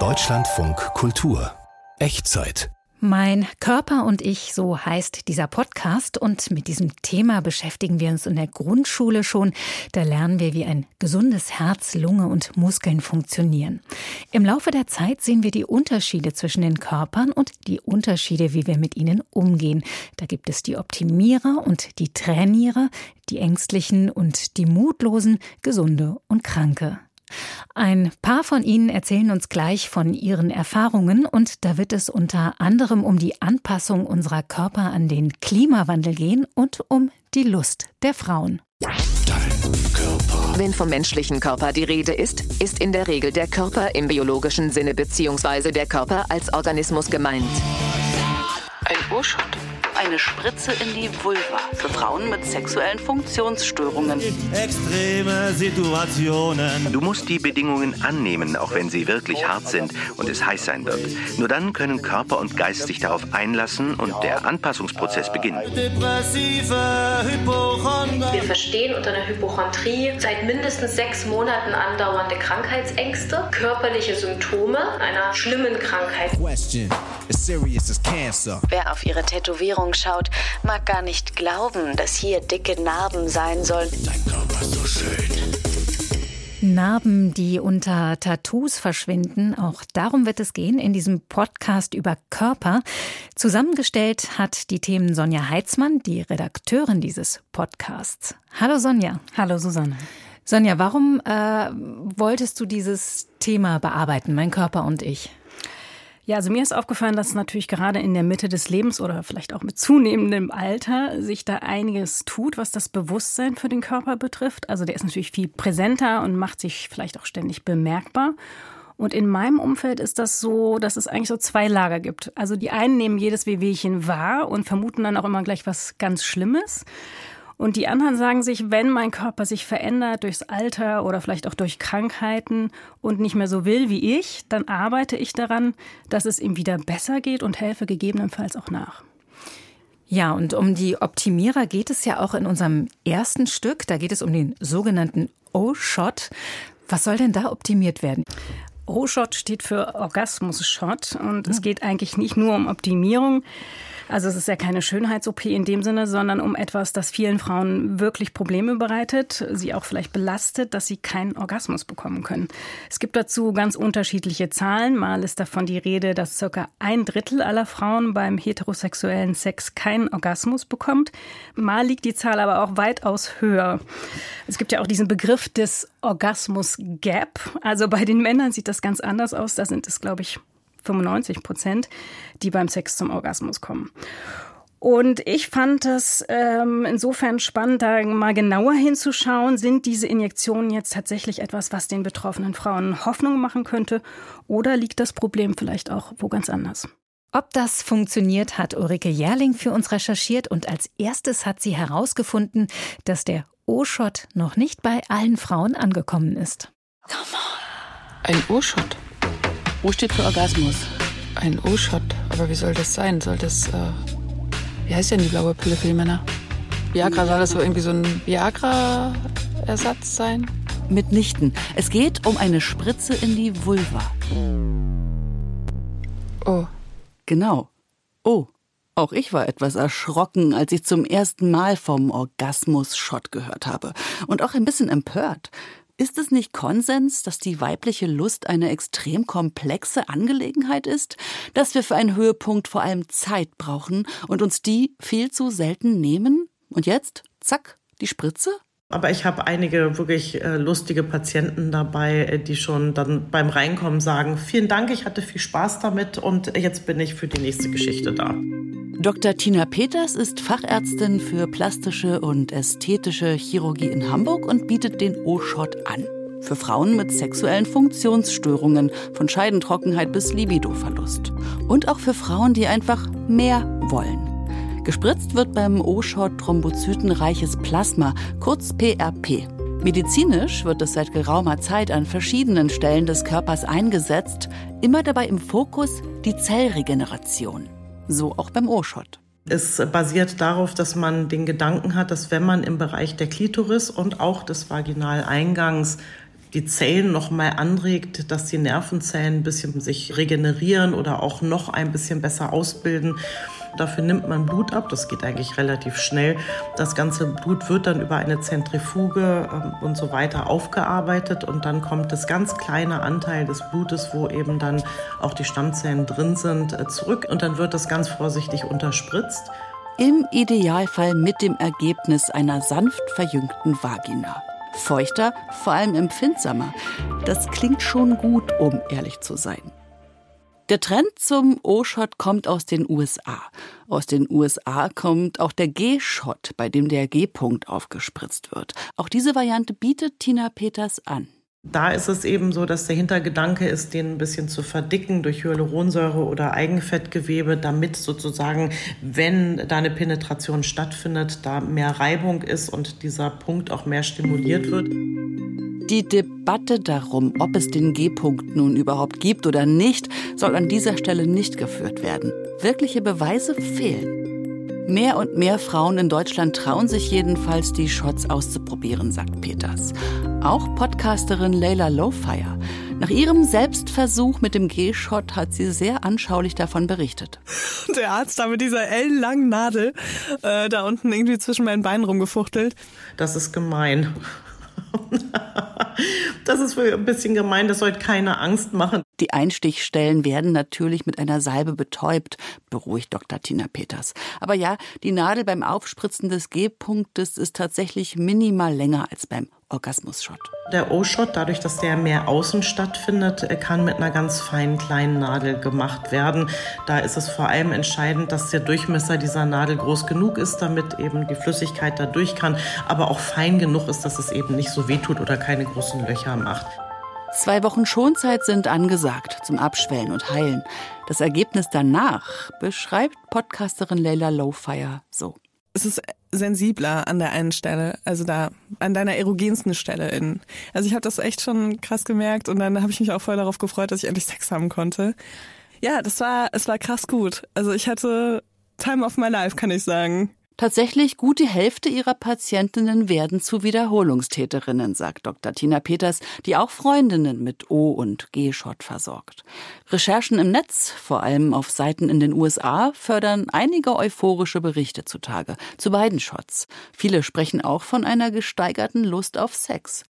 Deutschlandfunk Kultur Echtzeit mein Körper und ich, so heißt dieser Podcast. Und mit diesem Thema beschäftigen wir uns in der Grundschule schon. Da lernen wir, wie ein gesundes Herz, Lunge und Muskeln funktionieren. Im Laufe der Zeit sehen wir die Unterschiede zwischen den Körpern und die Unterschiede, wie wir mit ihnen umgehen. Da gibt es die Optimierer und die Trainierer, die Ängstlichen und die Mutlosen, Gesunde und Kranke. Ein paar von Ihnen erzählen uns gleich von ihren Erfahrungen und da wird es unter anderem um die Anpassung unserer Körper an den Klimawandel gehen und um die Lust der Frauen. Wenn vom menschlichen Körper die Rede ist, ist in der Regel der Körper im biologischen Sinne bzw. der Körper als Organismus gemeint. Ein Urschott eine Spritze in die Vulva für Frauen mit sexuellen Funktionsstörungen. Extreme Situationen. Du musst die Bedingungen annehmen, auch wenn sie wirklich hart sind und es heiß sein wird. Nur dann können Körper und Geist sich darauf einlassen und der Anpassungsprozess beginnen. Depressive Hypochonder. Wir verstehen unter einer Hypochondrie seit mindestens sechs Monaten andauernde Krankheitsängste, körperliche Symptome einer schlimmen Krankheit. Wer auf ihre Tätowierung schaut, mag gar nicht glauben, dass hier dicke Narben sein sollen. Dein Körper ist so schön. Narben, die unter Tattoos verschwinden. Auch darum wird es gehen in diesem Podcast über Körper. Zusammengestellt hat die Themen Sonja Heitzmann, die Redakteurin dieses Podcasts. Hallo Sonja. Hallo Susanne. Sonja, warum äh, wolltest du dieses Thema bearbeiten, mein Körper und ich? Ja, also mir ist aufgefallen, dass natürlich gerade in der Mitte des Lebens oder vielleicht auch mit zunehmendem Alter sich da einiges tut, was das Bewusstsein für den Körper betrifft. Also der ist natürlich viel präsenter und macht sich vielleicht auch ständig bemerkbar. Und in meinem Umfeld ist das so, dass es eigentlich so zwei Lager gibt. Also die einen nehmen jedes Wehwehchen wahr und vermuten dann auch immer gleich was ganz Schlimmes. Und die anderen sagen sich, wenn mein Körper sich verändert durchs Alter oder vielleicht auch durch Krankheiten und nicht mehr so will wie ich, dann arbeite ich daran, dass es ihm wieder besser geht und helfe gegebenenfalls auch nach. Ja, und um die Optimierer geht es ja auch in unserem ersten Stück. Da geht es um den sogenannten O-Shot. Was soll denn da optimiert werden? O-Shot steht für Orgasmus-Shot und es hm. geht eigentlich nicht nur um Optimierung, also es ist ja keine Schönheits-OP in dem Sinne, sondern um etwas, das vielen Frauen wirklich Probleme bereitet, sie auch vielleicht belastet, dass sie keinen Orgasmus bekommen können. Es gibt dazu ganz unterschiedliche Zahlen. Mal ist davon die Rede, dass circa ein Drittel aller Frauen beim heterosexuellen Sex keinen Orgasmus bekommt. Mal liegt die Zahl aber auch weitaus höher. Es gibt ja auch diesen Begriff des Orgasmus Gap. Also bei den Männern sieht das ganz anders aus. Da sind es, glaube ich, 95 Prozent, die beim Sex zum Orgasmus kommen. Und ich fand es ähm, insofern spannend, da mal genauer hinzuschauen, sind diese Injektionen jetzt tatsächlich etwas, was den betroffenen Frauen Hoffnung machen könnte, oder liegt das Problem vielleicht auch wo ganz anders? Ob das funktioniert, hat Ulrike Jährling für uns recherchiert und als erstes hat sie herausgefunden, dass der O-Shot noch nicht bei allen Frauen angekommen ist. Ein O-Shot? O steht für Orgasmus. Ein O-Shot. Aber wie soll das sein? Soll das. Äh, wie heißt denn die blaue Pille für die Männer? Viagra, soll das so irgendwie so ein Viagra-Ersatz sein? Mitnichten. Es geht um eine Spritze in die Vulva. Oh. Genau. Oh. Auch ich war etwas erschrocken, als ich zum ersten Mal vom Orgasmus-Shot gehört habe. Und auch ein bisschen empört. Ist es nicht Konsens, dass die weibliche Lust eine extrem komplexe Angelegenheit ist, dass wir für einen Höhepunkt vor allem Zeit brauchen und uns die viel zu selten nehmen? Und jetzt, zack, die Spritze? Aber ich habe einige wirklich äh, lustige Patienten dabei, äh, die schon dann beim Reinkommen sagen, vielen Dank, ich hatte viel Spaß damit und jetzt bin ich für die nächste Geschichte da. Dr. Tina Peters ist Fachärztin für plastische und ästhetische Chirurgie in Hamburg und bietet den O-Shot an. Für Frauen mit sexuellen Funktionsstörungen, von Scheidentrockenheit bis Libidoverlust. Und auch für Frauen, die einfach mehr wollen. Gespritzt wird beim O-Shot thrombozytenreiches Plasma, kurz PRP. Medizinisch wird es seit geraumer Zeit an verschiedenen Stellen des Körpers eingesetzt, immer dabei im Fokus die Zellregeneration. So auch beim O-Shot. Es basiert darauf, dass man den Gedanken hat, dass wenn man im Bereich der Klitoris und auch des Vaginaleingangs die Zellen noch mal anregt, dass die Nervenzellen ein bisschen sich regenerieren oder auch noch ein bisschen besser ausbilden. Dafür nimmt man Blut ab, das geht eigentlich relativ schnell. Das ganze Blut wird dann über eine Zentrifuge ähm, und so weiter aufgearbeitet und dann kommt das ganz kleine Anteil des Blutes, wo eben dann auch die Stammzellen drin sind, äh, zurück und dann wird das ganz vorsichtig unterspritzt. Im Idealfall mit dem Ergebnis einer sanft verjüngten Vagina. Feuchter, vor allem empfindsamer. Das klingt schon gut, um ehrlich zu sein. Der Trend zum O-Shot kommt aus den USA. Aus den USA kommt auch der G-Shot, bei dem der G-Punkt aufgespritzt wird. Auch diese Variante bietet Tina Peters an. Da ist es eben so, dass der Hintergedanke ist, den ein bisschen zu verdicken durch Hyaluronsäure oder Eigenfettgewebe, damit sozusagen, wenn da eine Penetration stattfindet, da mehr Reibung ist und dieser Punkt auch mehr stimuliert wird. Die Debatte darum, ob es den G-Punkt nun überhaupt gibt oder nicht, soll an dieser Stelle nicht geführt werden. Wirkliche Beweise fehlen. Mehr und mehr Frauen in Deutschland trauen sich jedenfalls, die Shots auszuprobieren, sagt Peters. Auch Podcasterin Leila Lowfire. Nach ihrem Selbstversuch mit dem G-Shot hat sie sehr anschaulich davon berichtet. Der Arzt da mit dieser ellenlangen Nadel äh, da unten irgendwie zwischen meinen Beinen rumgefuchtelt. Das ist gemein. Das ist ein bisschen gemein, das sollte keine Angst machen. Die Einstichstellen werden natürlich mit einer Salbe betäubt, beruhigt Dr. Tina Peters. Aber ja, die Nadel beim Aufspritzen des G-Punktes ist tatsächlich minimal länger als beim Orgasmus-Shot. Der O-Shot, dadurch, dass der mehr außen stattfindet, kann mit einer ganz feinen kleinen Nadel gemacht werden. Da ist es vor allem entscheidend, dass der Durchmesser dieser Nadel groß genug ist, damit eben die Flüssigkeit da durch kann, aber auch fein genug ist, dass es eben nicht so wehtut oder keine großen Löcher macht. Zwei Wochen Schonzeit sind angesagt zum Abschwellen und Heilen. Das Ergebnis danach beschreibt Podcasterin Leila Lowfire so. Es ist sensibler an der einen Stelle, also da an deiner erogensten Stelle in. Also ich habe das echt schon krass gemerkt und dann habe ich mich auch voll darauf gefreut, dass ich endlich Sex haben konnte. Ja, das war es war krass gut. Also ich hatte Time of my life, kann ich sagen. Tatsächlich gut die Hälfte ihrer Patientinnen werden zu Wiederholungstäterinnen, sagt Dr. Tina Peters, die auch Freundinnen mit O- und G-Shot versorgt. Recherchen im Netz, vor allem auf Seiten in den USA, fördern einige euphorische Berichte zutage zu beiden Shots. Viele sprechen auch von einer gesteigerten Lust auf Sex.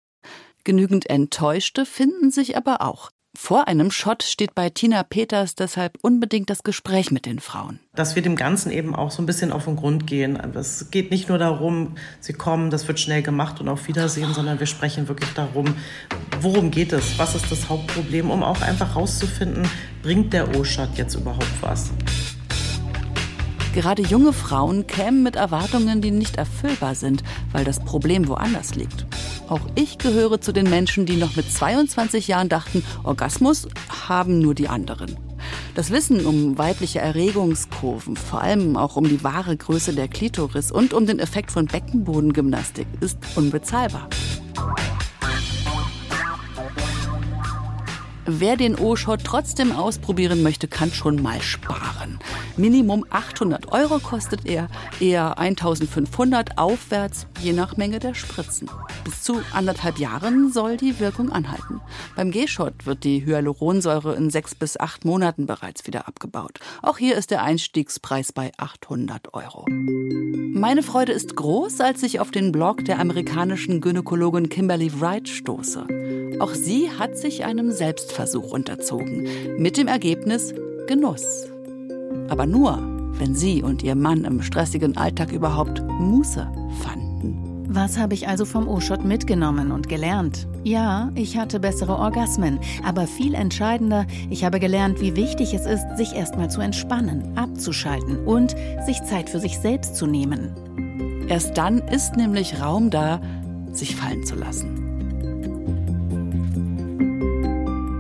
Genügend Enttäuschte finden sich aber auch. Vor einem Shot steht bei Tina Peters deshalb unbedingt das Gespräch mit den Frauen. Dass wir dem Ganzen eben auch so ein bisschen auf den Grund gehen. Es geht nicht nur darum, sie kommen, das wird schnell gemacht und auf Wiedersehen, sondern wir sprechen wirklich darum, worum geht es, was ist das Hauptproblem, um auch einfach rauszufinden, bringt der O-Shot jetzt überhaupt was. Gerade junge Frauen kämen mit Erwartungen, die nicht erfüllbar sind, weil das Problem woanders liegt. Auch ich gehöre zu den Menschen, die noch mit 22 Jahren dachten, Orgasmus haben nur die anderen. Das Wissen um weibliche Erregungskurven, vor allem auch um die wahre Größe der Klitoris und um den Effekt von Beckenbodengymnastik, ist unbezahlbar. Wer den O-Shot trotzdem ausprobieren möchte, kann schon mal sparen. Minimum 800 Euro kostet er, eher 1500 aufwärts, je nach Menge der Spritzen. Bis zu anderthalb Jahren soll die Wirkung anhalten. Beim G-Shot wird die Hyaluronsäure in sechs bis acht Monaten bereits wieder abgebaut. Auch hier ist der Einstiegspreis bei 800 Euro. Meine Freude ist groß, als ich auf den Blog der amerikanischen Gynäkologin Kimberly Wright stoße. Auch sie hat sich einem Selbstversuch unterzogen, mit dem Ergebnis Genuss. Aber nur, wenn sie und ihr Mann im stressigen Alltag überhaupt Muße fanden. Was habe ich also vom O-Shot mitgenommen und gelernt? Ja, ich hatte bessere Orgasmen, aber viel entscheidender, ich habe gelernt, wie wichtig es ist, sich erstmal zu entspannen, abzuschalten und sich Zeit für sich selbst zu nehmen. Erst dann ist nämlich Raum da, sich fallen zu lassen.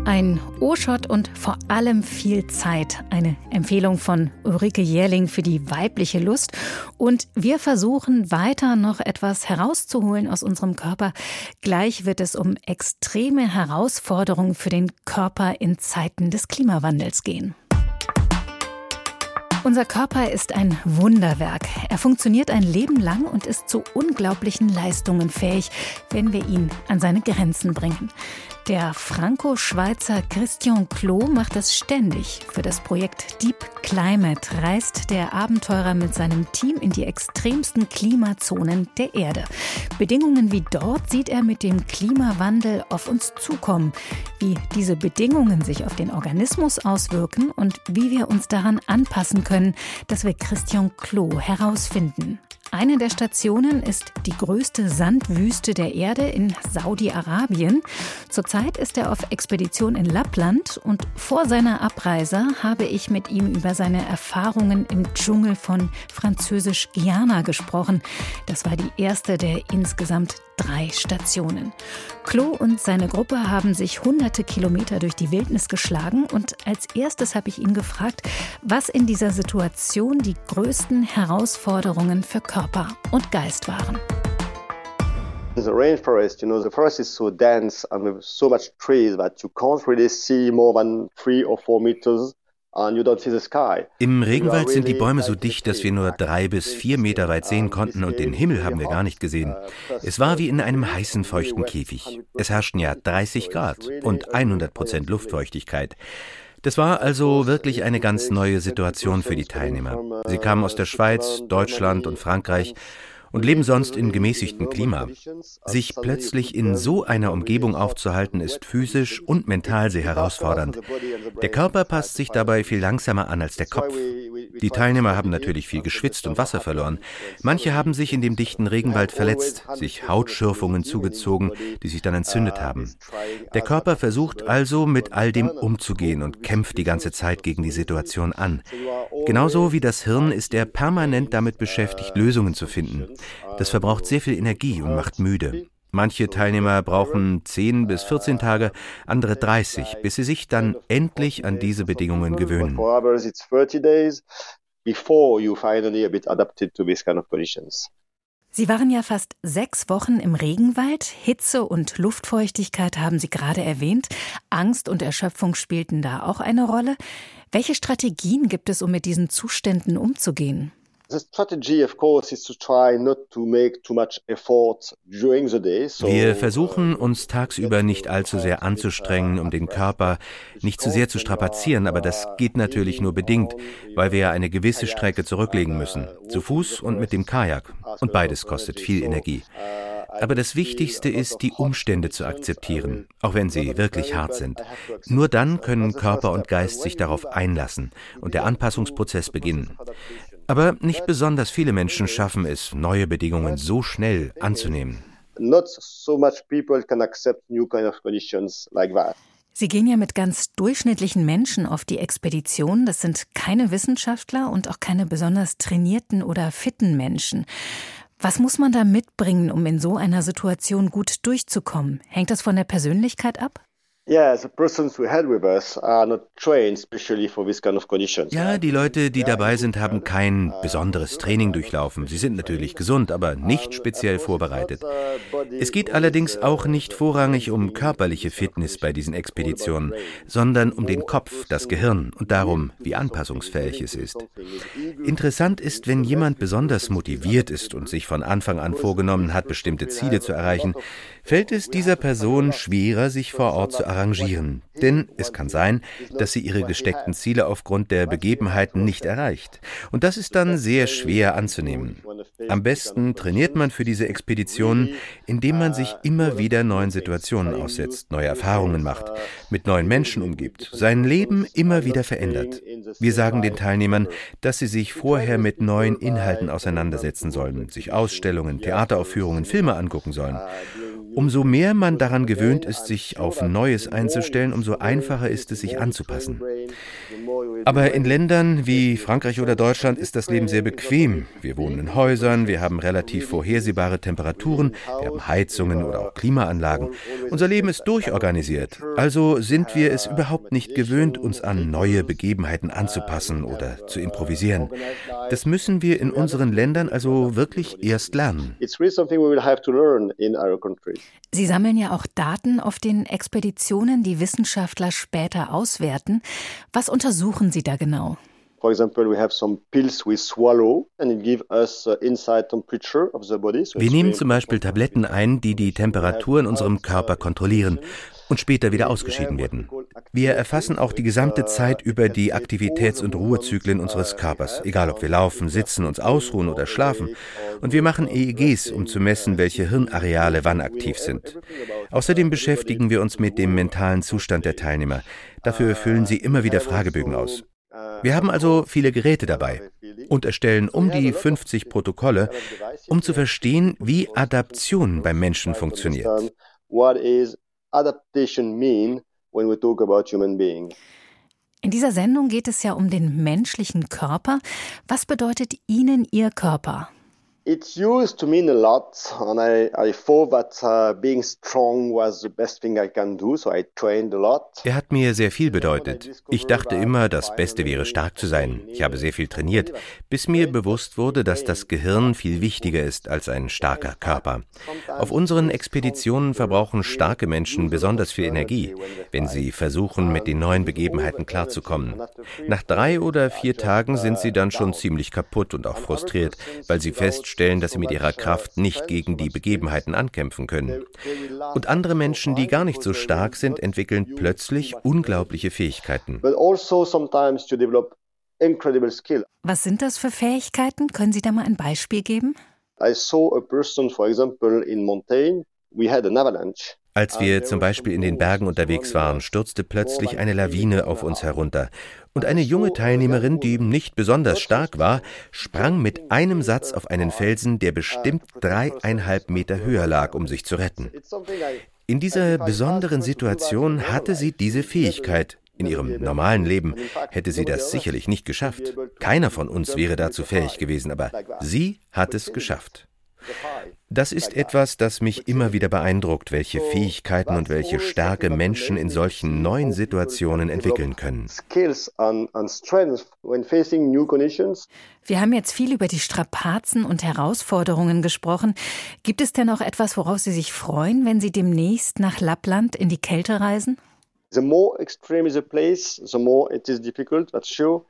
Ein O-Shot und vor allem viel Zeit. Eine Empfehlung von Ulrike Jährling für die weibliche Lust. Und wir versuchen weiter noch etwas herauszuholen aus unserem Körper. Gleich wird es um extreme Herausforderungen für den Körper in Zeiten des Klimawandels gehen. Unser Körper ist ein Wunderwerk. Er funktioniert ein Leben lang und ist zu unglaublichen Leistungen fähig, wenn wir ihn an seine Grenzen bringen. Der Franco-Schweizer Christian Clot macht das ständig. Für das Projekt Deep Climate reist der Abenteurer mit seinem Team in die extremsten Klimazonen der Erde. Bedingungen wie dort sieht er mit dem Klimawandel auf uns zukommen. Wie diese Bedingungen sich auf den Organismus auswirken und wie wir uns daran anpassen können, das will Christian Clot herausfinden. Eine der Stationen ist die größte Sandwüste der Erde in Saudi-Arabien. Zurzeit ist er auf Expedition in Lappland und vor seiner Abreise habe ich mit ihm über seine Erfahrungen im Dschungel von Französisch-Guyana gesprochen. Das war die erste der insgesamt drei Stationen. Klo und seine Gruppe haben sich hunderte Kilometer durch die Wildnis geschlagen und als erstes habe ich ihn gefragt, was in dieser Situation die größten Herausforderungen für Körper und Geist waren. The rainforest, you know, the forest is so dense and with so much trees that you can't really see more than three or four meters im Regenwald sind die Bäume so dicht, dass wir nur drei bis vier Meter weit sehen konnten und den Himmel haben wir gar nicht gesehen. Es war wie in einem heißen, feuchten Käfig. Es herrschten ja 30 Grad und 100 Prozent Luftfeuchtigkeit. Das war also wirklich eine ganz neue Situation für die Teilnehmer. Sie kamen aus der Schweiz, Deutschland und Frankreich und leben sonst in gemäßigtem Klima. Sich plötzlich in so einer Umgebung aufzuhalten, ist physisch und mental sehr herausfordernd. Der Körper passt sich dabei viel langsamer an als der Kopf. Die Teilnehmer haben natürlich viel geschwitzt und Wasser verloren. Manche haben sich in dem dichten Regenwald verletzt, sich Hautschürfungen zugezogen, die sich dann entzündet haben. Der Körper versucht also mit all dem umzugehen und kämpft die ganze Zeit gegen die Situation an. Genauso wie das Hirn ist er permanent damit beschäftigt, Lösungen zu finden. Das verbraucht sehr viel Energie und macht müde. Manche Teilnehmer brauchen 10 bis 14 Tage, andere 30, bis sie sich dann endlich an diese Bedingungen gewöhnen. Sie waren ja fast sechs Wochen im Regenwald. Hitze und Luftfeuchtigkeit haben Sie gerade erwähnt. Angst und Erschöpfung spielten da auch eine Rolle. Welche Strategien gibt es, um mit diesen Zuständen umzugehen? Wir versuchen uns tagsüber nicht allzu sehr anzustrengen, um den Körper nicht zu sehr zu strapazieren, aber das geht natürlich nur bedingt, weil wir ja eine gewisse Strecke zurücklegen müssen, zu Fuß und mit dem Kajak. Und beides kostet viel Energie. Aber das Wichtigste ist, die Umstände zu akzeptieren, auch wenn sie wirklich hart sind. Nur dann können Körper und Geist sich darauf einlassen und der Anpassungsprozess beginnen. Aber nicht besonders viele Menschen schaffen es, neue Bedingungen so schnell anzunehmen. Sie gehen ja mit ganz durchschnittlichen Menschen auf die Expedition. Das sind keine Wissenschaftler und auch keine besonders trainierten oder fitten Menschen. Was muss man da mitbringen, um in so einer Situation gut durchzukommen? Hängt das von der Persönlichkeit ab? Ja, die Leute, die dabei sind, haben kein besonderes Training durchlaufen. Sie sind natürlich gesund, aber nicht speziell vorbereitet. Es geht allerdings auch nicht vorrangig um körperliche Fitness bei diesen Expeditionen, sondern um den Kopf, das Gehirn und darum, wie anpassungsfähig es ist. Interessant ist, wenn jemand besonders motiviert ist und sich von Anfang an vorgenommen hat, bestimmte Ziele zu erreichen, fällt es dieser Person schwerer, sich vor Ort zu arrangieren. Denn es kann sein, dass sie ihre gesteckten Ziele aufgrund der Begebenheiten nicht erreicht. Und das ist dann sehr schwer anzunehmen. Am besten trainiert man für diese Expeditionen, indem man sich immer wieder neuen Situationen aussetzt, neue Erfahrungen macht, mit neuen Menschen umgibt, sein Leben immer wieder verändert. Wir sagen den Teilnehmern, dass sie sich vorher mit neuen Inhalten auseinandersetzen sollen, sich Ausstellungen, Theateraufführungen, Filme angucken sollen. Umso mehr man daran gewöhnt ist, sich auf Neues einzustellen, umso einfacher ist es, sich anzupassen. Aber in Ländern wie Frankreich oder Deutschland ist das Leben sehr bequem. Wir wohnen in Häusern, wir haben relativ vorhersehbare Temperaturen, wir haben Heizungen oder auch Klimaanlagen. Unser Leben ist durchorganisiert. Also sind wir es überhaupt nicht gewöhnt, uns an neue Begebenheiten anzupassen oder zu improvisieren. Das müssen wir in unseren Ländern also wirklich erst lernen. Sie sammeln ja auch Daten auf den Expeditionen, die Wissenschaftler später auswerten. Was untersuchen Sie da genau? For example, we have some pills we swallow and it gives us uh, inside temperature of the body. Wir nehmen zum Beispiel Tabletten ein, die die Temperatur in unserem Körper kontrollieren und später wieder ausgeschieden werden. Wir erfassen auch die gesamte Zeit über die Aktivitäts- und Ruhezyklen unseres Körpers, egal ob wir laufen, sitzen, uns ausruhen oder schlafen. Und wir machen EEGs, um zu messen, welche Hirnareale wann aktiv sind. Außerdem beschäftigen wir uns mit dem mentalen Zustand der Teilnehmer. Dafür füllen sie immer wieder Fragebögen aus. Wir haben also viele Geräte dabei und erstellen um die 50 Protokolle, um zu verstehen, wie Adaption beim Menschen funktioniert adaptation mean when we talk about human beings? In dieser Sendung geht es ja um den menschlichen Körper. Was bedeutet Ihnen Ihr Körper? It used to mean a lot, and I, I thought that uh, being strong was the best thing I can do, so I trained a lot. Er hat mir sehr viel bedeutet. Ich dachte immer, das Beste wäre stark zu sein. Ich habe sehr viel trainiert, bis mir bewusst wurde, dass das Gehirn viel wichtiger ist als ein starker Körper. Auf unseren Expeditionen verbrauchen starke Menschen besonders viel Energie, wenn sie versuchen, mit den neuen Begebenheiten klarzukommen. Nach drei oder vier Tagen sind sie dann schon ziemlich kaputt und auch frustriert, weil sie feststellen, feststellen, dass sie mit ihrer Kraft nicht gegen die Begebenheiten ankämpfen können. Und andere Menschen, die gar nicht so stark sind, entwickeln plötzlich unglaubliche Fähigkeiten. Also Was sind das für Fähigkeiten? Können Sie da mal ein Beispiel geben? I saw a person, for example, in Montaigne. We had an avalanche. Als wir zum Beispiel in den Bergen unterwegs waren, stürzte plötzlich eine Lawine auf uns herunter. Und eine junge Teilnehmerin, die nicht besonders stark war, sprang mit einem Satz auf einen Felsen, der bestimmt dreieinhalb Meter höher lag, um sich zu retten. In dieser besonderen Situation hatte sie diese Fähigkeit. In ihrem normalen Leben hätte sie das sicherlich nicht geschafft. Keiner von uns wäre dazu fähig gewesen, aber sie hat es geschafft. Das ist etwas, das mich immer wieder beeindruckt, welche Fähigkeiten und welche Stärke Menschen in solchen neuen Situationen entwickeln können. Wir haben jetzt viel über die Strapazen und Herausforderungen gesprochen. Gibt es denn auch etwas, worauf Sie sich freuen, wenn Sie demnächst nach Lappland in die Kälte reisen? The more extreme is a place, the more it is difficult, that's sure.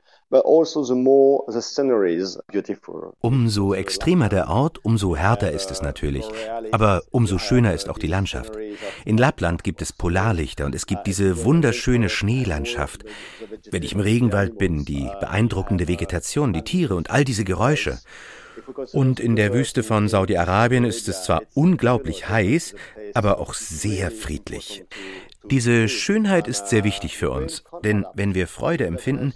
Also umso extremer der Ort, umso härter ist es natürlich. Aber umso schöner ist auch die Landschaft. In Lappland gibt es Polarlichter und es gibt diese wunderschöne Schneelandschaft. Wenn ich im Regenwald bin, die beeindruckende Vegetation, die Tiere und all diese Geräusche. Und in der Wüste von Saudi-Arabien ist es zwar unglaublich heiß, aber auch sehr friedlich. Diese Schönheit ist sehr wichtig für uns, denn wenn wir Freude empfinden,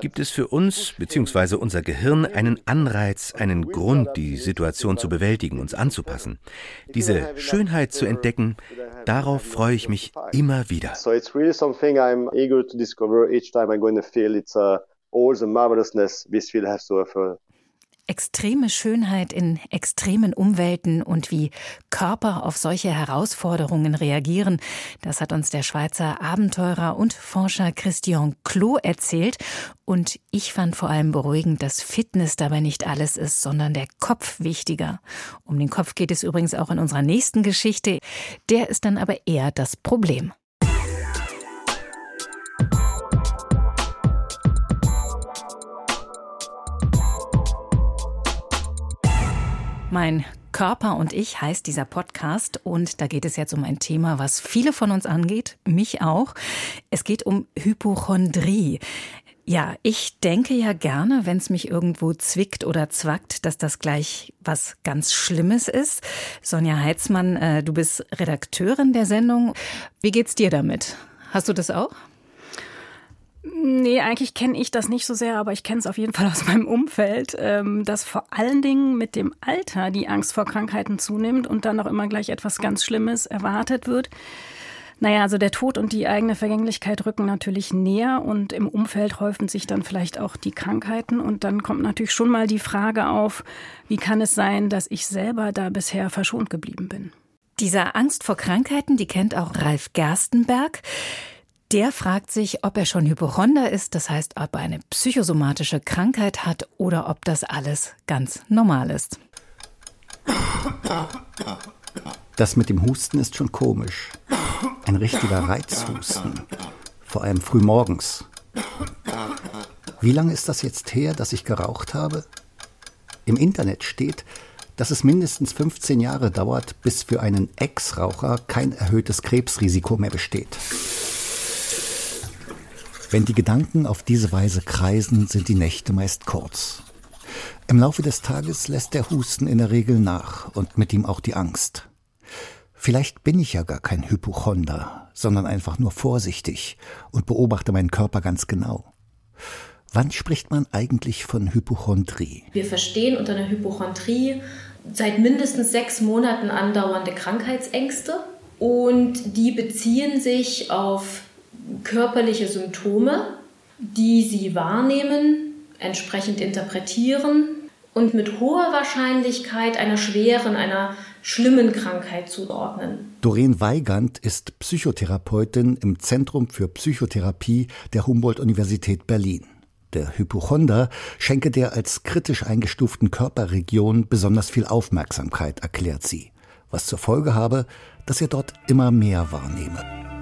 gibt es für uns bzw. unser Gehirn einen Anreiz, einen Grund, die Situation zu bewältigen, uns anzupassen. Diese Schönheit zu entdecken, darauf freue ich mich immer wieder. So it's really something I'm eager to discover each time I'm going to feel it's uh, all the marvelousness this field has to offer extreme Schönheit in extremen Umwelten und wie Körper auf solche Herausforderungen reagieren, das hat uns der Schweizer Abenteurer und Forscher Christian Klo erzählt. Und ich fand vor allem beruhigend, dass Fitness dabei nicht alles ist, sondern der Kopf wichtiger. Um den Kopf geht es übrigens auch in unserer nächsten Geschichte. Der ist dann aber eher das Problem. Mein Körper und ich heißt dieser Podcast und da geht es jetzt um ein Thema, was viele von uns angeht, mich auch. Es geht um Hypochondrie. Ja, ich denke ja gerne, wenn es mich irgendwo zwickt oder zwackt, dass das gleich was ganz Schlimmes ist. Sonja Heitzmann, äh, du bist Redakteurin der Sendung. Wie geht's dir damit? Hast du das auch? Nee, eigentlich kenne ich das nicht so sehr, aber ich kenne es auf jeden Fall aus meinem Umfeld, ähm, dass vor allen Dingen mit dem Alter die Angst vor Krankheiten zunimmt und dann auch immer gleich etwas ganz Schlimmes erwartet wird. Naja, also der Tod und die eigene Vergänglichkeit rücken natürlich näher und im Umfeld häufen sich dann vielleicht auch die Krankheiten und dann kommt natürlich schon mal die Frage auf, wie kann es sein, dass ich selber da bisher verschont geblieben bin? Dieser Angst vor Krankheiten, die kennt auch Ralf Gerstenberg. Der fragt sich, ob er schon Hypochonder ist, das heißt, ob er eine psychosomatische Krankheit hat oder ob das alles ganz normal ist. Das mit dem Husten ist schon komisch. Ein richtiger Reizhusten. Vor allem früh morgens. Wie lange ist das jetzt her, dass ich geraucht habe? Im Internet steht, dass es mindestens 15 Jahre dauert, bis für einen Ex-Raucher kein erhöhtes Krebsrisiko mehr besteht. Wenn die Gedanken auf diese Weise kreisen, sind die Nächte meist kurz. Im Laufe des Tages lässt der Husten in der Regel nach und mit ihm auch die Angst. Vielleicht bin ich ja gar kein Hypochonder, sondern einfach nur vorsichtig und beobachte meinen Körper ganz genau. Wann spricht man eigentlich von Hypochondrie? Wir verstehen unter einer Hypochondrie seit mindestens sechs Monaten andauernde Krankheitsängste und die beziehen sich auf körperliche Symptome, die sie wahrnehmen, entsprechend interpretieren und mit hoher Wahrscheinlichkeit einer schweren, einer schlimmen Krankheit zuordnen. Doreen Weigand ist Psychotherapeutin im Zentrum für Psychotherapie der Humboldt-Universität Berlin. Der Hypochonder schenke der als kritisch eingestuften Körperregion besonders viel Aufmerksamkeit, erklärt sie, was zur Folge habe, dass er dort immer mehr wahrnehme.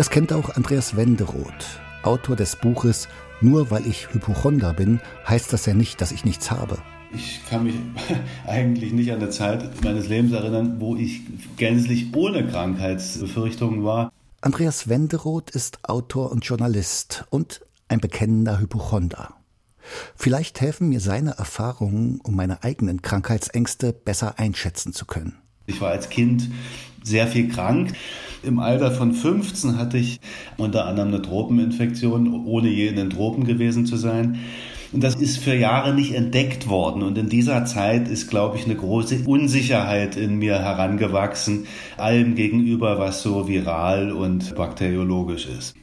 Das kennt auch Andreas Wenderoth, Autor des Buches Nur weil ich Hypochonder bin, heißt das ja nicht, dass ich nichts habe. Ich kann mich eigentlich nicht an eine Zeit meines Lebens erinnern, wo ich gänzlich ohne Krankheitsbefürchtungen war. Andreas Wenderoth ist Autor und Journalist und ein bekennender Hypochonder. Vielleicht helfen mir seine Erfahrungen, um meine eigenen Krankheitsängste besser einschätzen zu können. Ich war als Kind sehr viel krank. Im Alter von 15 hatte ich unter anderem eine Tropeninfektion, ohne je in den Tropen gewesen zu sein. Und das ist für Jahre nicht entdeckt worden. Und in dieser Zeit ist, glaube ich, eine große Unsicherheit in mir herangewachsen, allem gegenüber, was so viral und bakteriologisch ist.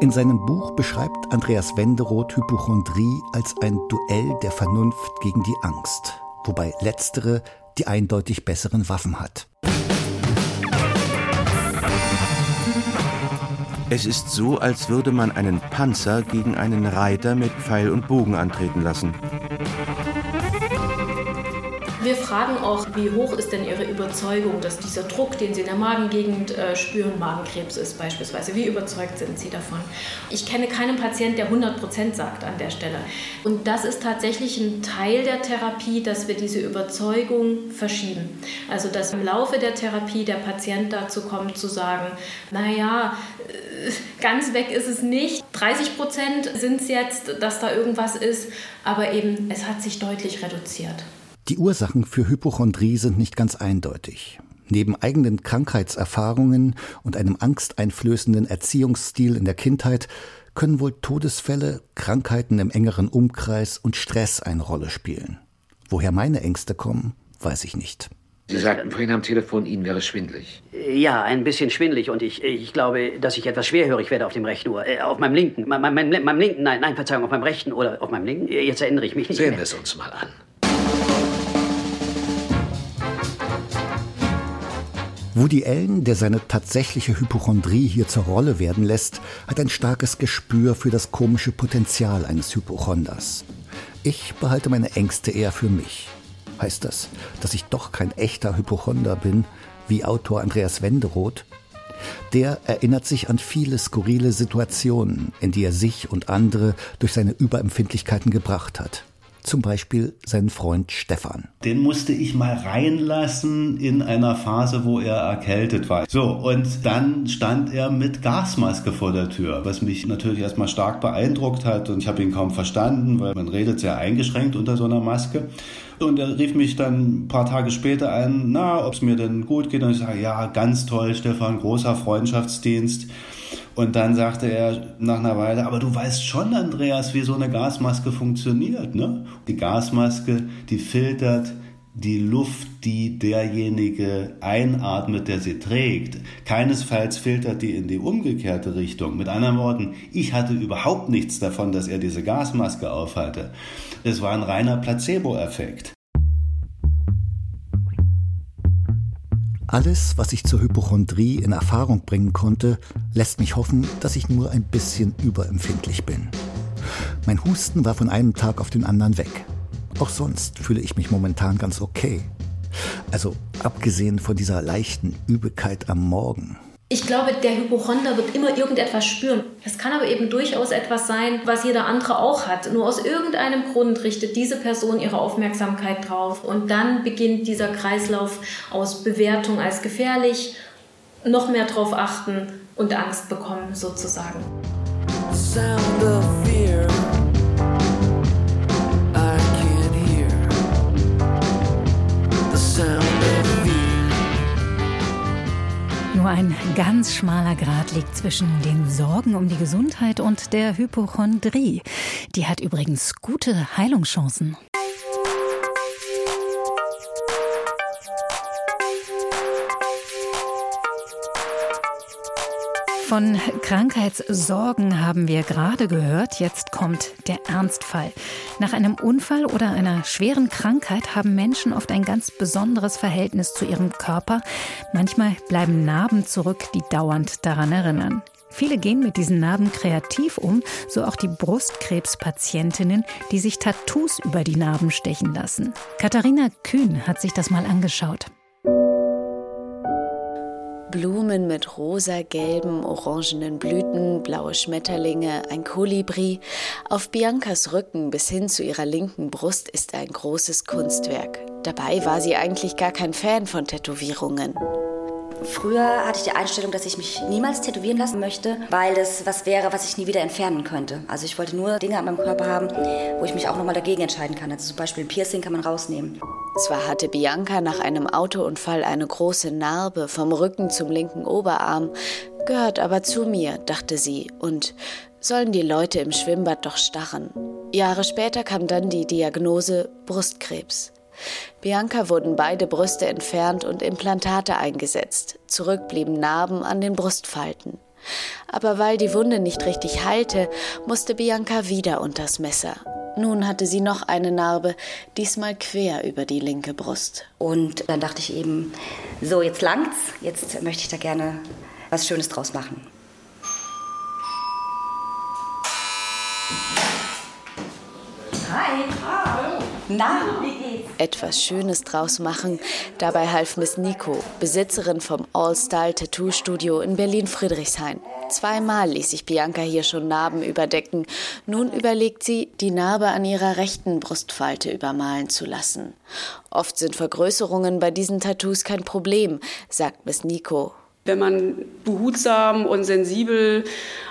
In seinem Buch beschreibt Andreas Wenderoth Hypochondrie als ein Duell der Vernunft gegen die Angst, wobei letztere die eindeutig besseren Waffen hat. Es ist so, als würde man einen Panzer gegen einen Reiter mit Pfeil und Bogen antreten lassen. Fragen auch, wie hoch ist denn Ihre Überzeugung, dass dieser Druck, den Sie in der Magengegend äh, spüren, Magenkrebs ist beispielsweise. Wie überzeugt sind Sie davon? Ich kenne keinen Patienten, der 100 Prozent sagt an der Stelle. Und das ist tatsächlich ein Teil der Therapie, dass wir diese Überzeugung verschieben. Also dass im Laufe der Therapie der Patient dazu kommt zu sagen, naja, äh, ganz weg ist es nicht. 30 Prozent sind es jetzt, dass da irgendwas ist, aber eben es hat sich deutlich reduziert. Die Ursachen für Hypochondrie sind nicht ganz eindeutig. Neben eigenen Krankheitserfahrungen und einem angsteinflößenden Erziehungsstil in der Kindheit können wohl Todesfälle, Krankheiten im engeren Umkreis und Stress eine Rolle spielen. Woher meine Ängste kommen, weiß ich nicht. Sie sagten vorhin am Telefon, Ihnen wäre schwindlig. Ja, ein bisschen schwindlig und ich, ich glaube, dass ich etwas schwerhörig werde auf dem rechten Ohr. Äh, auf meinem linken. Meinem, meinem, meinem linken, nein, nein, Verzeihung, auf meinem rechten oder auf meinem linken. Jetzt erinnere ich mich nicht Sehen mehr. wir es uns mal an. Woody Allen, der seine tatsächliche Hypochondrie hier zur Rolle werden lässt, hat ein starkes Gespür für das komische Potenzial eines Hypochonders. Ich behalte meine Ängste eher für mich. Heißt das, dass ich doch kein echter Hypochonder bin, wie Autor Andreas Wenderoth? Der erinnert sich an viele skurrile Situationen, in die er sich und andere durch seine Überempfindlichkeiten gebracht hat zum Beispiel seinen Freund Stefan. Den musste ich mal reinlassen in einer Phase, wo er erkältet war. So, und dann stand er mit Gasmaske vor der Tür, was mich natürlich erstmal stark beeindruckt hat und ich habe ihn kaum verstanden, weil man redet sehr eingeschränkt unter so einer Maske. Und er rief mich dann ein paar Tage später an, na, ob es mir denn gut geht. Und ich sage, ja, ganz toll, Stefan, großer Freundschaftsdienst. Und dann sagte er nach einer Weile, aber du weißt schon, Andreas, wie so eine Gasmaske funktioniert, ne? Die Gasmaske, die filtert die Luft, die derjenige einatmet, der sie trägt. Keinesfalls filtert die in die umgekehrte Richtung. Mit anderen Worten, ich hatte überhaupt nichts davon, dass er diese Gasmaske aufhatte. Es war ein reiner Placebo-Effekt. Alles, was ich zur Hypochondrie in Erfahrung bringen konnte, lässt mich hoffen, dass ich nur ein bisschen überempfindlich bin. Mein Husten war von einem Tag auf den anderen weg. Auch sonst fühle ich mich momentan ganz okay. Also abgesehen von dieser leichten Übelkeit am Morgen. Ich glaube, der Hypochonder wird immer irgendetwas spüren. Es kann aber eben durchaus etwas sein, was jeder andere auch hat. Nur aus irgendeinem Grund richtet diese Person ihre Aufmerksamkeit drauf. Und dann beginnt dieser Kreislauf aus Bewertung als gefährlich, noch mehr drauf achten und Angst bekommen sozusagen. Sound of nur ein ganz schmaler Grad liegt zwischen den Sorgen um die Gesundheit und der Hypochondrie. Die hat übrigens gute Heilungschancen. Von Krankheitssorgen haben wir gerade gehört. Jetzt kommt der Ernstfall. Nach einem Unfall oder einer schweren Krankheit haben Menschen oft ein ganz besonderes Verhältnis zu ihrem Körper. Manchmal bleiben Narben zurück, die dauernd daran erinnern. Viele gehen mit diesen Narben kreativ um, so auch die Brustkrebspatientinnen, die sich Tattoos über die Narben stechen lassen. Katharina Kühn hat sich das mal angeschaut. Blumen mit rosa, gelben, orangenen Blüten, blaue Schmetterlinge, ein Kolibri. Auf Biancas Rücken bis hin zu ihrer linken Brust ist ein großes Kunstwerk. Dabei war sie eigentlich gar kein Fan von Tätowierungen. Früher hatte ich die Einstellung, dass ich mich niemals tätowieren lassen möchte, weil das was wäre, was ich nie wieder entfernen könnte. Also ich wollte nur Dinge an meinem Körper haben, wo ich mich auch nochmal dagegen entscheiden kann. Also zum Beispiel ein Piercing kann man rausnehmen. Zwar hatte Bianca nach einem Autounfall eine große Narbe vom Rücken zum linken Oberarm, gehört aber zu mir, dachte sie, und sollen die Leute im Schwimmbad doch starren. Jahre später kam dann die Diagnose Brustkrebs. Bianca wurden beide Brüste entfernt und Implantate eingesetzt. Zurück blieben Narben an den Brustfalten. Aber weil die Wunde nicht richtig heilte, musste Bianca wieder unters Messer. Nun hatte sie noch eine Narbe, diesmal quer über die linke Brust. Und dann dachte ich eben, so jetzt langt's, jetzt möchte ich da gerne was Schönes draus machen. Hi. Na? Etwas Schönes draus machen. Dabei half Miss Nico, Besitzerin vom All-Style Tattoo Studio in Berlin-Friedrichshain. Zweimal ließ sich Bianca hier schon Narben überdecken. Nun überlegt sie, die Narbe an ihrer rechten Brustfalte übermalen zu lassen. Oft sind Vergrößerungen bei diesen Tattoos kein Problem, sagt Miss Nico. Wenn man behutsam und sensibel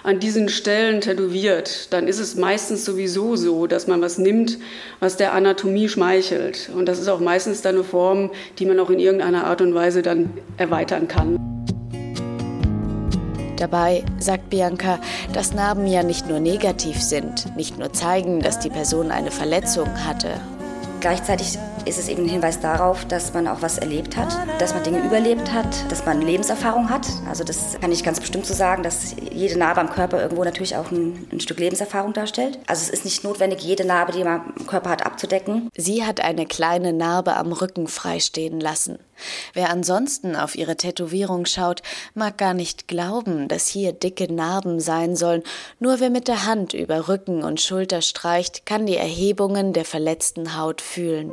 an diesen Stellen tätowiert, dann ist es meistens sowieso so, dass man was nimmt, was der Anatomie schmeichelt. Und das ist auch meistens dann eine Form, die man auch in irgendeiner Art und Weise dann erweitern kann. Dabei sagt Bianca, dass Narben ja nicht nur negativ sind, nicht nur zeigen, dass die Person eine Verletzung hatte. Gleichzeitig ist es eben ein Hinweis darauf, dass man auch was erlebt hat, dass man Dinge überlebt hat, dass man Lebenserfahrung hat. Also das kann ich ganz bestimmt so sagen, dass jede Narbe am Körper irgendwo natürlich auch ein, ein Stück Lebenserfahrung darstellt. Also es ist nicht notwendig, jede Narbe, die man am Körper hat, abzudecken. Sie hat eine kleine Narbe am Rücken freistehen lassen. Wer ansonsten auf ihre Tätowierung schaut, mag gar nicht glauben, dass hier dicke Narben sein sollen. Nur wer mit der Hand über Rücken und Schulter streicht, kann die Erhebungen der verletzten Haut fühlen.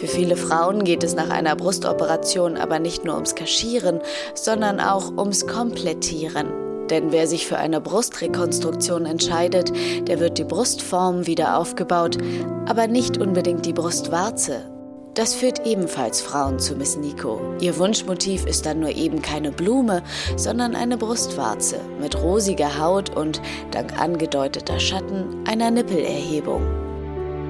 Für viele Frauen geht es nach einer Brustoperation aber nicht nur ums Kaschieren, sondern auch ums Komplettieren. Denn wer sich für eine Brustrekonstruktion entscheidet, der wird die Brustform wieder aufgebaut, aber nicht unbedingt die Brustwarze. Das führt ebenfalls Frauen zu Miss Nico. Ihr Wunschmotiv ist dann nur eben keine Blume, sondern eine Brustwarze mit rosiger Haut und, dank angedeuteter Schatten, einer Nippelerhebung.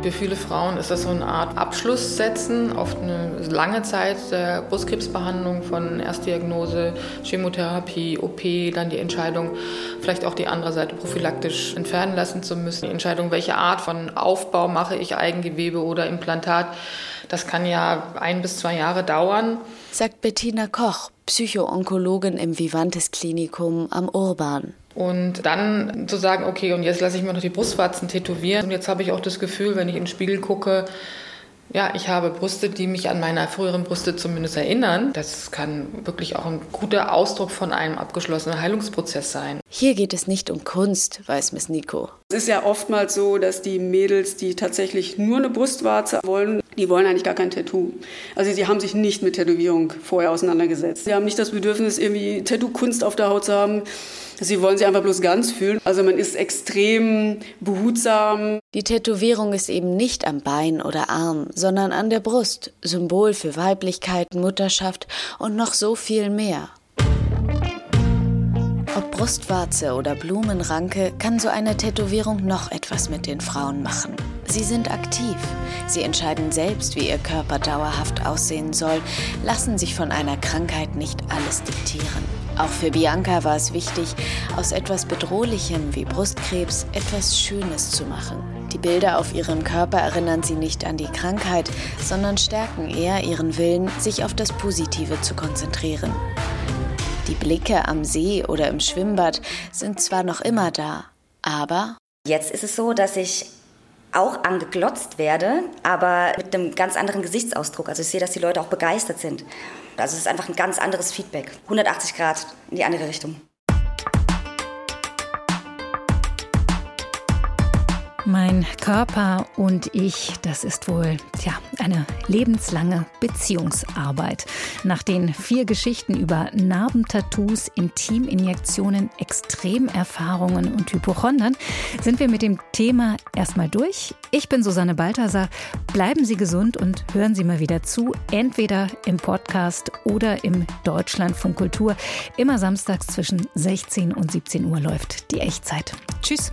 Für viele Frauen ist das so eine Art Abschluss setzen auf eine lange Zeit der Brustkrebsbehandlung von Erstdiagnose, Chemotherapie, OP, dann die Entscheidung, vielleicht auch die andere Seite prophylaktisch entfernen lassen zu müssen. Die Entscheidung, welche Art von Aufbau mache ich, Eigengewebe oder Implantat, das kann ja ein bis zwei Jahre dauern. Sagt Bettina Koch, Psychoonkologin im Vivantes Klinikum am Urban. Und dann zu sagen, okay, und jetzt lasse ich mir noch die Brustwarzen tätowieren. Und jetzt habe ich auch das Gefühl, wenn ich in den Spiegel gucke, ja, ich habe Brüste, die mich an meine früheren Brüste zumindest erinnern. Das kann wirklich auch ein guter Ausdruck von einem abgeschlossenen Heilungsprozess sein. Hier geht es nicht um Kunst, weiß Miss Nico. Es ist ja oftmals so, dass die Mädels, die tatsächlich nur eine Brustwarze wollen, die wollen eigentlich gar kein Tattoo. Also sie haben sich nicht mit Tätowierung vorher auseinandergesetzt. Sie haben nicht das Bedürfnis, irgendwie Tattoo-Kunst auf der Haut zu haben. Sie wollen sie einfach bloß ganz fühlen. Also man ist extrem behutsam. Die Tätowierung ist eben nicht am Bein oder Arm, sondern an der Brust. Symbol für Weiblichkeit, Mutterschaft und noch so viel mehr. Ob Brustwarze oder Blumenranke, kann so eine Tätowierung noch etwas mit den Frauen machen. Sie sind aktiv. Sie entscheiden selbst, wie ihr Körper dauerhaft aussehen soll, lassen sich von einer Krankheit nicht alles diktieren. Auch für Bianca war es wichtig, aus etwas Bedrohlichem wie Brustkrebs etwas Schönes zu machen. Die Bilder auf ihrem Körper erinnern sie nicht an die Krankheit, sondern stärken eher ihren Willen, sich auf das Positive zu konzentrieren. Die Blicke am See oder im Schwimmbad sind zwar noch immer da, aber. Jetzt ist es so, dass ich auch angeglotzt werde, aber mit einem ganz anderen Gesichtsausdruck. Also ich sehe, dass die Leute auch begeistert sind. Also es ist einfach ein ganz anderes Feedback. 180 Grad in die andere Richtung. Mein Körper und ich, das ist wohl tja, eine lebenslange Beziehungsarbeit. Nach den vier Geschichten über Narbentattoos, Intiminjektionen, Extremerfahrungen und Hypochondern sind wir mit dem Thema erstmal durch. Ich bin Susanne Balthasar. Bleiben Sie gesund und hören Sie mal wieder zu, entweder im Podcast oder im Deutschlandfunk Kultur. Immer samstags zwischen 16 und 17 Uhr läuft die Echtzeit. Tschüss.